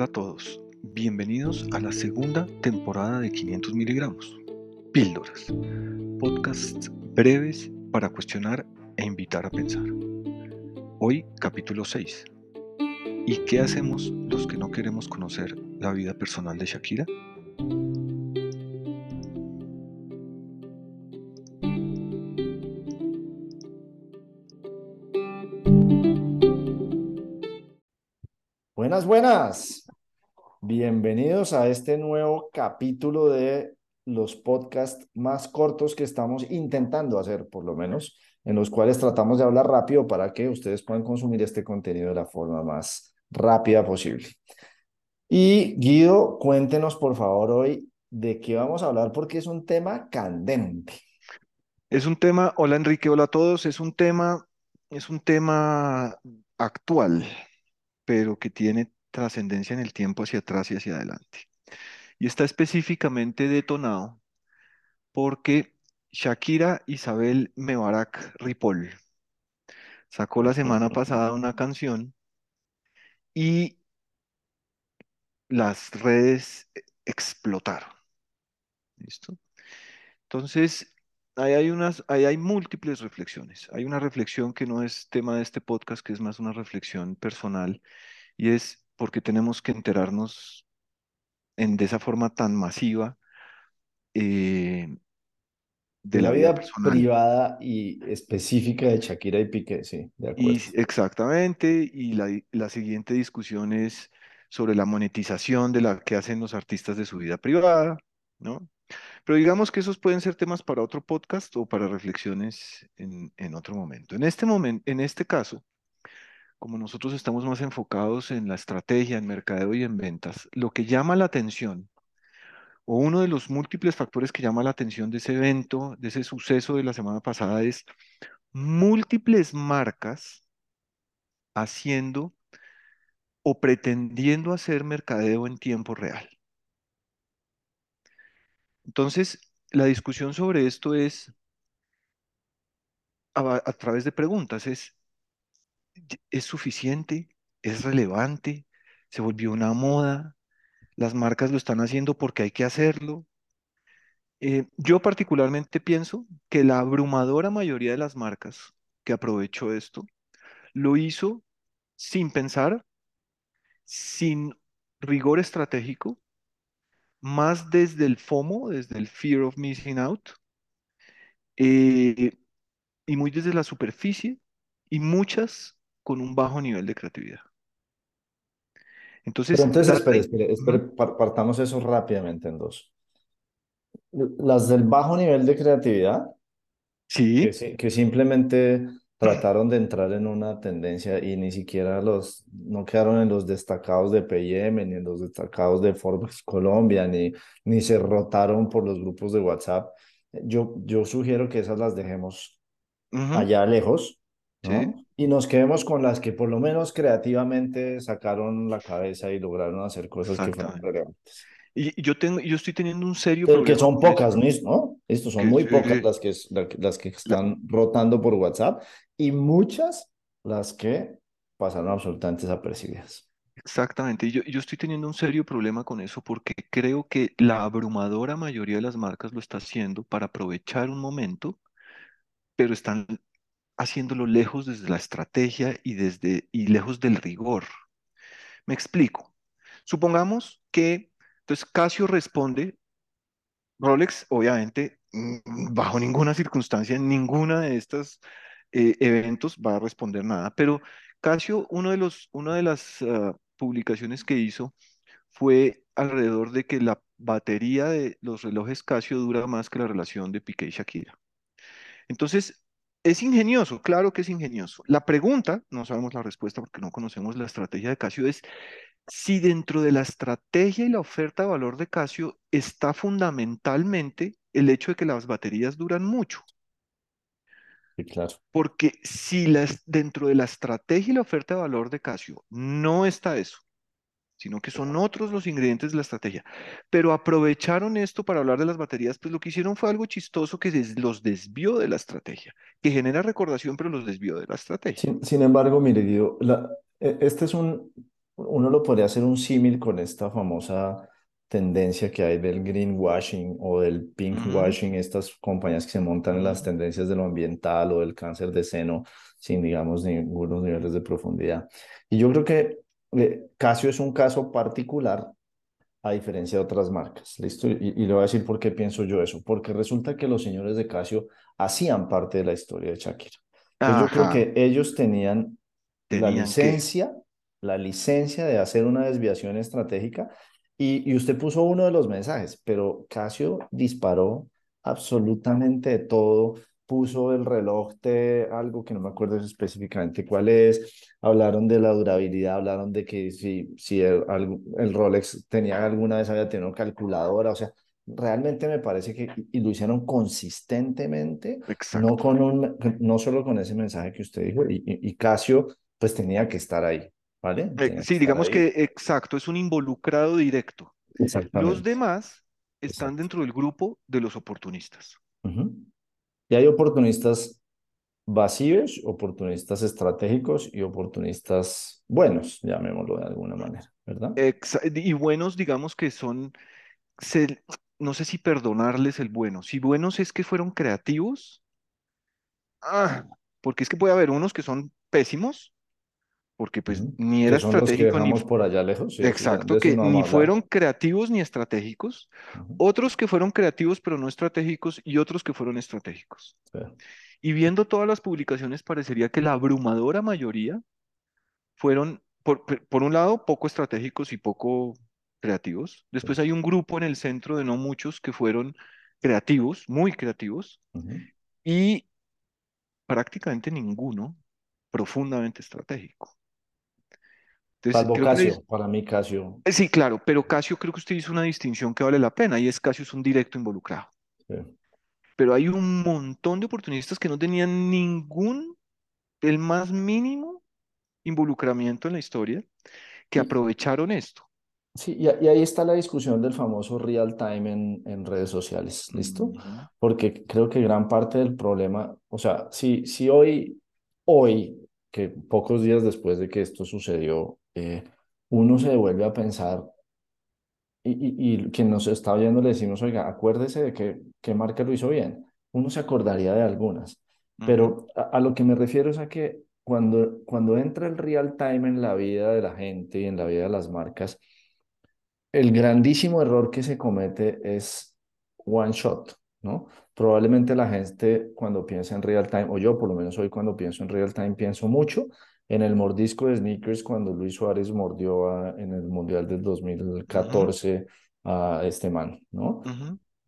Hola a todos, bienvenidos a la segunda temporada de 500 miligramos. Píldoras, podcasts breves para cuestionar e invitar a pensar. Hoy capítulo 6. ¿Y qué hacemos los que no queremos conocer la vida personal de Shakira? Buenas, buenas. Bienvenidos a este nuevo capítulo de los podcasts más cortos que estamos intentando hacer, por lo menos, en los cuales tratamos de hablar rápido para que ustedes puedan consumir este contenido de la forma más rápida posible. Y Guido, cuéntenos por favor hoy de qué vamos a hablar porque es un tema candente. Es un tema, hola Enrique, hola a todos, es un tema, es un tema actual pero que tiene trascendencia en el tiempo hacia atrás y hacia adelante. Y está específicamente detonado porque Shakira Isabel Mebarak Ripoll sacó la semana pasada una canción y las redes explotaron. ¿Listo? Entonces, ahí hay unas, ahí hay múltiples reflexiones. Hay una reflexión que no es tema de este podcast, que es más una reflexión personal, y es porque tenemos que enterarnos en, de esa forma tan masiva eh, de, la, vida, privada y específica de Shakira y Piqué, sí, de acuerdo. Y, exactamente, y la, la siguiente discusión es sobre la monetización de la que hacen los artistas de su vida privada, ¿no? Pero digamos que esos pueden ser temas para otro podcast o para reflexiones en, en otro momento. En este momento, en este caso, como nosotros estamos más enfocados en la estrategia, en mercadeo y en ventas, lo que llama la atención, o uno de los múltiples factores que llama la atención de ese evento, de ese suceso de la semana pasada, es múltiples marcas haciendo o pretendiendo hacer mercadeo en tiempo real. Entonces, la discusión sobre esto es a, a través de preguntas, es es suficiente, es relevante, se volvió una moda, las marcas lo están haciendo porque hay que hacerlo. Eh, yo particularmente pienso que la abrumadora mayoría de las marcas que aprovechó esto lo hizo sin pensar, sin rigor estratégico, más desde el FOMO, desde el Fear of Missing Out, eh, y muy desde la superficie, y muchas con un bajo nivel de creatividad. Entonces, entonces espere, espere, espere, partamos eso rápidamente en dos. Las del bajo nivel de creatividad, sí. que, que simplemente trataron de entrar en una tendencia y ni siquiera los, no quedaron en los destacados de PM, ni en los destacados de Forbes Colombia, ni, ni se rotaron por los grupos de WhatsApp. Yo, yo sugiero que esas las dejemos allá lejos y nos quedemos con las que por lo menos creativamente sacaron la cabeza y lograron hacer cosas que fueron relevantes. Y yo, tengo, yo estoy teniendo un serio problema. Que son pocas, ¿no? Estos son muy pocas las que, las que están rotando por WhatsApp y muchas las que pasaron absolutamente desapercibidas. Exactamente, y yo, yo estoy teniendo un serio problema con eso porque creo que la abrumadora mayoría de las marcas lo está haciendo para aprovechar un momento, pero están haciéndolo lejos desde la estrategia y, desde, y lejos del rigor. Me explico. Supongamos que, entonces Casio responde, Rolex obviamente mm, bajo ninguna circunstancia, en ninguna de estos eh, eventos va a responder nada, pero Casio, uno de los, una de las ah, publicaciones que hizo fue alrededor de que la batería de los relojes Casio dura más que la relación de Piqué y Shakira. Entonces, es ingenioso, claro que es ingenioso. La pregunta, no sabemos la respuesta porque no conocemos la estrategia de Casio, es si dentro de la estrategia y la oferta de valor de Casio está fundamentalmente el hecho de que las baterías duran mucho. Sí, claro. Porque si las, dentro de la estrategia y la oferta de valor de Casio no está eso, sino que son otros los ingredientes de la estrategia. Pero aprovecharon esto para hablar de las baterías, pues lo que hicieron fue algo chistoso que los desvió de la estrategia, que genera recordación, pero los desvió de la estrategia. Sin, embargo, mire, Guido, e, este es un, uno lo podría hacer un símil con esta famosa tendencia que hay del greenwashing o del pinkwashing, estas compañías que se montan en las tendencias de lo ambiental o del cáncer de seno sin, digamos, ningunos niveles de profundidad. Y yo creo que Casio es un caso particular a diferencia de otras marcas. ¿Listo? Y, y le voy a decir por qué pienso yo eso. Porque resulta que los señores de Casio hacían parte de la historia de Shakira. Entonces yo creo que ellos tenían la tenían licencia, la licencia de hacer una desviación estratégica y, y usted puso uno de los mensajes, pero Casio disparó absolutamente de todo, puso el reloj de algo que no me acuerdo específicamente cuál es, hablaron de la durabilidad, hablaron de que si, si el, el Rolex tenía alguna vez había tenido calculadora, o sea, realmente me parece que y lo hicieron consistentemente, no, con un, no solo con ese mensaje que usted dijo, y, y, Casio pues tenía que estar ahí, ¿vale? Eh, que sí, estar digamos que ahí. exacto, es un involucrado directo. Los demás están exacto. dentro del grupo de los oportunistas. Ujú. Y hay oportunistas vacíos, oportunistas estratégicos y oportunistas buenos, llamémoslo de alguna manera, ¿verdad? Y buenos, digamos que son, se- no sé si perdonarles el bueno. Si buenos es que fueron creativos, ah, porque es que puede haber unos que son pésimos, porque pues ni era estratégico ni, por allá lejos, sí, exacto, que no ni fueron creativos ni estratégicos. Otros que fueron creativos pero no estratégicos y otros que fueron estratégicos. Sí, Y viendo todas las publicaciones, parecería que la abrumadora mayoría fueron, por, por un lado, poco estratégicos y poco creativos. sí. Después hay un grupo en el centro de no muchos que fueron creativos, muy creativos, y prácticamente ninguno profundamente estratégico. Entonces, Salvo que... es- Casio, para mí Casio, Sí, claro, pero Casio creo que usted hizo una distinción que vale la pena y es Casio es un directo involucrado. sí. Pero hay un montón de oportunistas que no tenían ningún, el más mínimo involucramiento en la historia, que Y, aprovecharon esto. sí, y, ahí está la discusión del famoso real time en, en redes sociales, ¿listo? Porque creo que gran parte del problema, o sea, si, si hoy, hoy, que pocos días después de que esto sucedió, eh, uno se vuelve a pensar y, y, y quien nos está oyendo le decimos, oiga, acuérdese de que, qué marca lo hizo bien. Uno se acordaría de algunas, pero a, a lo que me refiero es a que cuando, cuando entra el real time en la vida de la gente y en la vida de las marcas, el grandísimo error que se comete es one shot, ¿no? Probablemente la gente cuando piensa en real time, o yo por lo menos hoy cuando pienso en real time, pienso mucho en el mordisco de sneakers cuando Luis Suárez mordió a- en el Mundial del ujú, 2014 a este man, ¿no?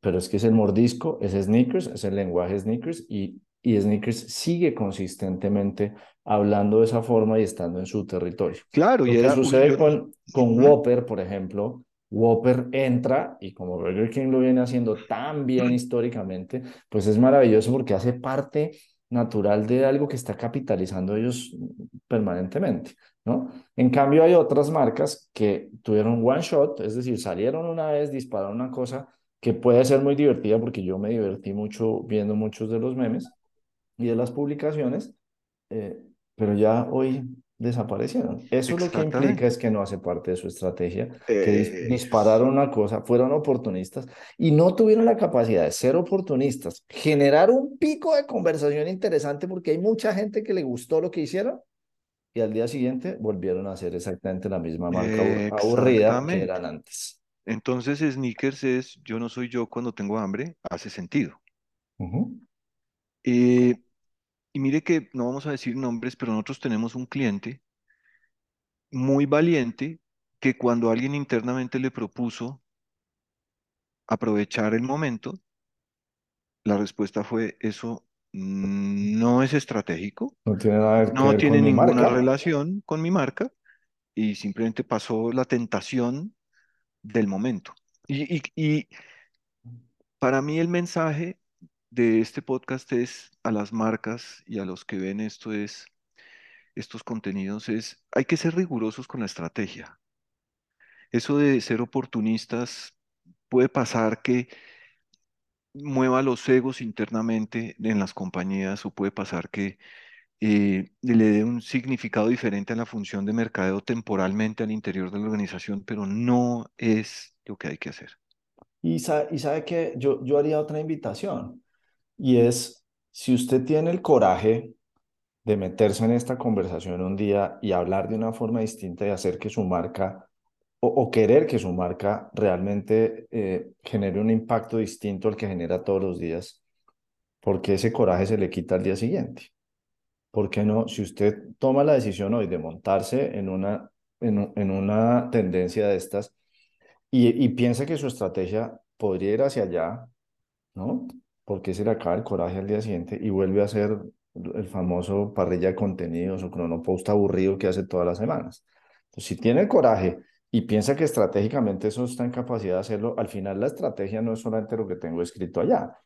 pero es que es el mordisco, es sneakers, es el lenguaje sneakers y, y sneakers sigue consistentemente hablando de esa forma y estando en su territorio. Claro, Lo y que era, sucede yo, con, con ujú, Whopper, por ejemplo, Whopper entra y como Burger King lo viene haciendo tan bien históricamente, pues es maravilloso porque hace parte natural de algo que está capitalizando ellos permanentemente, ¿no? En cambio hay otras marcas que tuvieron one shot, es decir, salieron una vez, dispararon una cosa que puede ser muy divertida porque yo me divertí mucho viendo muchos de los memes y de las publicaciones, eh, pero ya hoy desaparecieron. Eso lo que implica es que no hace parte de su estrategia, que dis- Es- dispararon una cosa, fueron oportunistas y no tuvieron la capacidad de ser oportunistas, generar un pico de conversación interesante porque hay mucha gente que le gustó lo que hicieron y al día siguiente volvieron a hacer exactamente la misma marca abur- aburrida que eran antes. Entonces, sneakers es yo no soy yo cuando tengo hambre, hace sentido. Ujú. Eh, y mire que no vamos a decir nombres, pero nosotros tenemos un cliente muy valiente que cuando alguien internamente le propuso aprovechar el momento, la respuesta fue, eso no es estratégico, No tiene nada que no tiene ninguna marca. relación con mi marca y simplemente pasó la tentación del momento. Y, y- y para mí el mensaje de este podcast es a las marcas y a los que ven esto es, estos contenidos es, hay que ser rigurosos con la estrategia. Eso de ser oportunistas puede pasar que mueva los egos internamente en las compañías o puede pasar que eh, le dé un significado diferente a la función de mercadeo temporalmente al interior de la organización, pero no es lo que hay que hacer. Y, y sabe que yo, yo haría otra invitación, y es, si usted tiene el coraje de meterse en esta conversación un día y hablar de una forma distinta y hacer que su marca o, querer que su marca realmente eh, genere un impacto distinto al que genera todos los días, porque ese coraje se le quita al día siguiente. ¿Por qué no? Si usted toma la decisión hoy de montarse en una, en, una tendencia de estas y, y piensa que su estrategia podría ir hacia allá, ¿no? Porque se le acaba el coraje al día siguiente y vuelve a ser el famoso parrilla de contenidos o cronopost aburrido que hace todas las semanas. Entonces, si tiene el coraje y piensa que estratégicamente eso está en capacidad de hacerlo, al final la estrategia no es solamente lo que tengo escrito allá,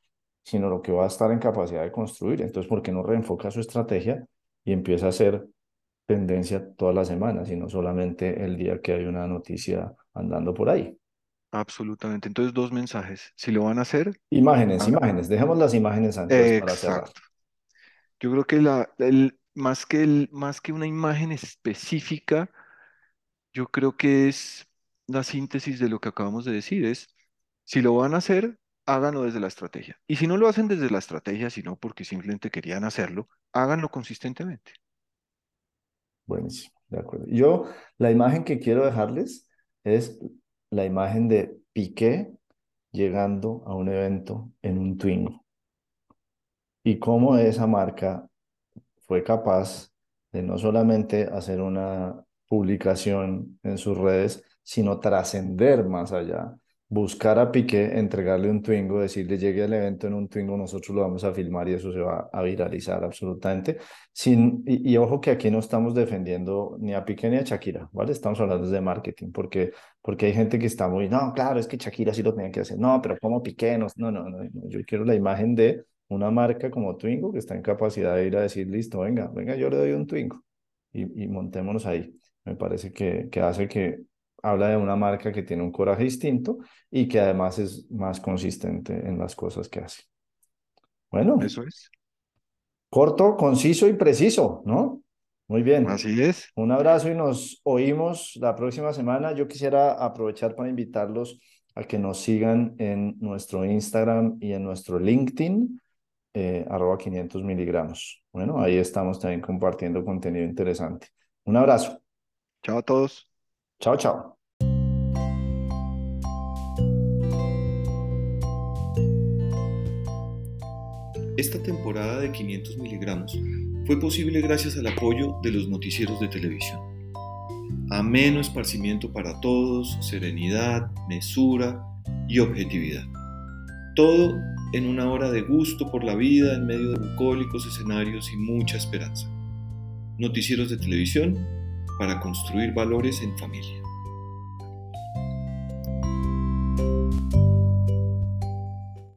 sino lo que va a estar en capacidad de construir. Entonces, ¿por qué no reenfoca su estrategia y empieza a hacer tendencia todas las semanas y no solamente el día que hay una noticia andando por ahí? Absolutamente. Entonces, dos mensajes. Si lo van a hacer... Imágenes, imágenes. Dejemos las imágenes antes para cerrar. Yo creo que la, el, más que el, más que una imagen específica, yo creo que es la síntesis de lo que acabamos de decir, es si lo van a hacer, háganlo desde la estrategia. Y si no lo hacen desde la estrategia, sino porque simplemente querían hacerlo, háganlo consistentemente. Buenísimo, de acuerdo. Yo, la imagen que quiero dejarles es la imagen de Piqué llegando a un evento en un Twingo. Y cómo esa marca fue capaz de no solamente hacer una publicación en sus redes, sino trascender más allá. Buscar a Piqué, entregarle un Twingo, decirle llegue al evento en un Twingo, nosotros lo vamos a filmar y eso se va a viralizar absolutamente. Sin, y, ojo que aquí no estamos defendiendo ni a Piqué ni a Shakira, ¿vale? Estamos hablando de marketing, porque, porque hay gente que está muy, no, claro, es que Shakira sí lo tenía que hacer. No, pero como Piqué, no, no, no, no, yo quiero la imagen de una marca como Twingo que está en capacidad de ir a decir, listo, venga, venga, yo le doy un Twingo y, y montémonos ahí me parece que, que hace que habla de una marca que tiene un coraje distinto y que además es más consistente en las cosas que hace. Bueno. Eso es. Corto, conciso y preciso, ¿no? Muy bien. Así es. Un abrazo y nos oímos la próxima semana. Yo quisiera aprovechar para invitarlos a que nos sigan en nuestro Instagram y en nuestro LinkedIn, eh, arroba 500 miligramos. Bueno, ahí estamos también compartiendo contenido interesante. Un abrazo. Chao a todos. Chao, chao. Esta temporada de 500 miligramos fue posible gracias al apoyo de los noticieros de televisión. Ameno esparcimiento para todos, serenidad, mesura y objetividad. Todo en una hora de gusto por la vida en medio de bucólicos escenarios y mucha esperanza. Noticieros de televisión para construir valores en familia.